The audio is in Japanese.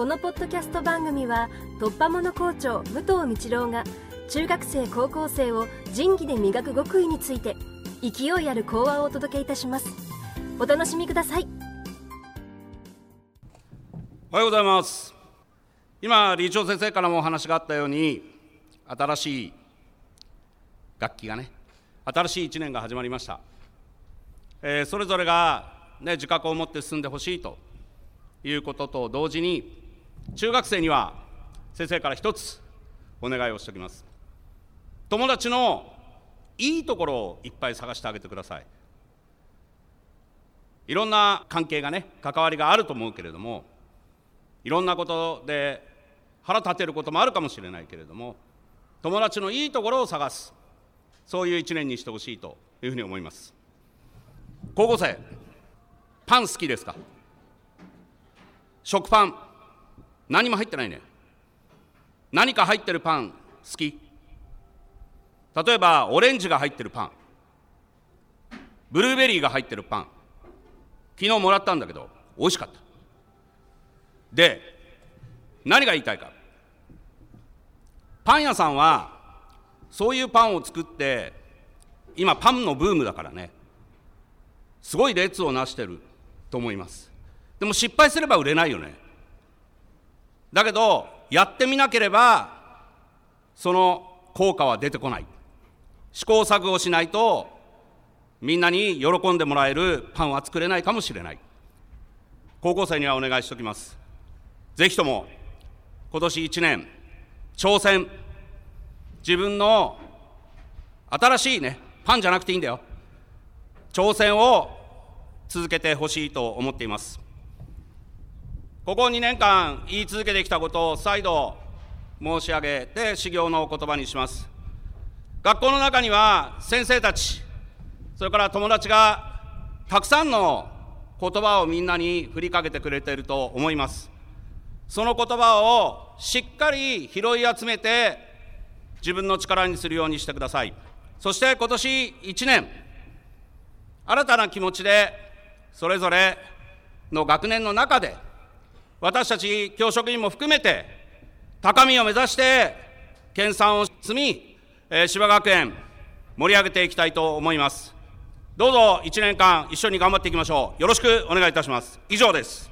このポッドキャスト番組は突破者校長武藤道郎が中学生高校生を仁義で磨く極意について勢いある講話をお届けいたします。お楽しみください。おはようございます。今理事長先生からもお話があったように新しい楽器がね新しい1年が始まりました、えーそれぞれが、ね、自覚を持って進んでほしいということと同時に中学生には先生から一つお願いをしておきます。友達のいいところをいっぱい探してあげてください。いろんな関係がね関わりがあると思うけれどもいろんなことで腹立てることもあるかもしれないけれども友達のいいところを探す。そういう一年にしてほしいというふうに思います。高校生パン好きですか？食パン。何も入ってないね。何か入ってるパン好き。例えばオレンジが入ってるパン。ブルーベリーが入ってるパン。昨日もらったんだけど美味しかった。で何が言いたいか。パン屋さんはそういうパンを作って今パンのブームだからね。すごい列をなしてると思います。でも失敗すれば売れないよね。だけどやってみなければその効果は出てこない。試行錯誤しないとみんなに喜んでもらえるパンは作れないかもしれない。高校生にはお願いしておきます。ぜひとも今年1年挑戦。自分の新しいねパンじゃなくていいんだよ。挑戦を続けてほしいと思っています。ここ2年間言い続けてきたことを再度申し上げて修行の言葉にします。学校の中には先生たちそれから友達がたくさんの言葉をみんなに振りかけてくれていると思います。その言葉をしっかり拾い集めて自分の力にするようにしてください。そして今年1年新たな気持ちでそれぞれの学年の中で私たち教職員も含めて高みを目指して研鑽を積み、えー芝学園盛り上げていきたいと思います。どうぞ1年間一緒に頑張っていきましょう。よろしくお願いいたします。以上です。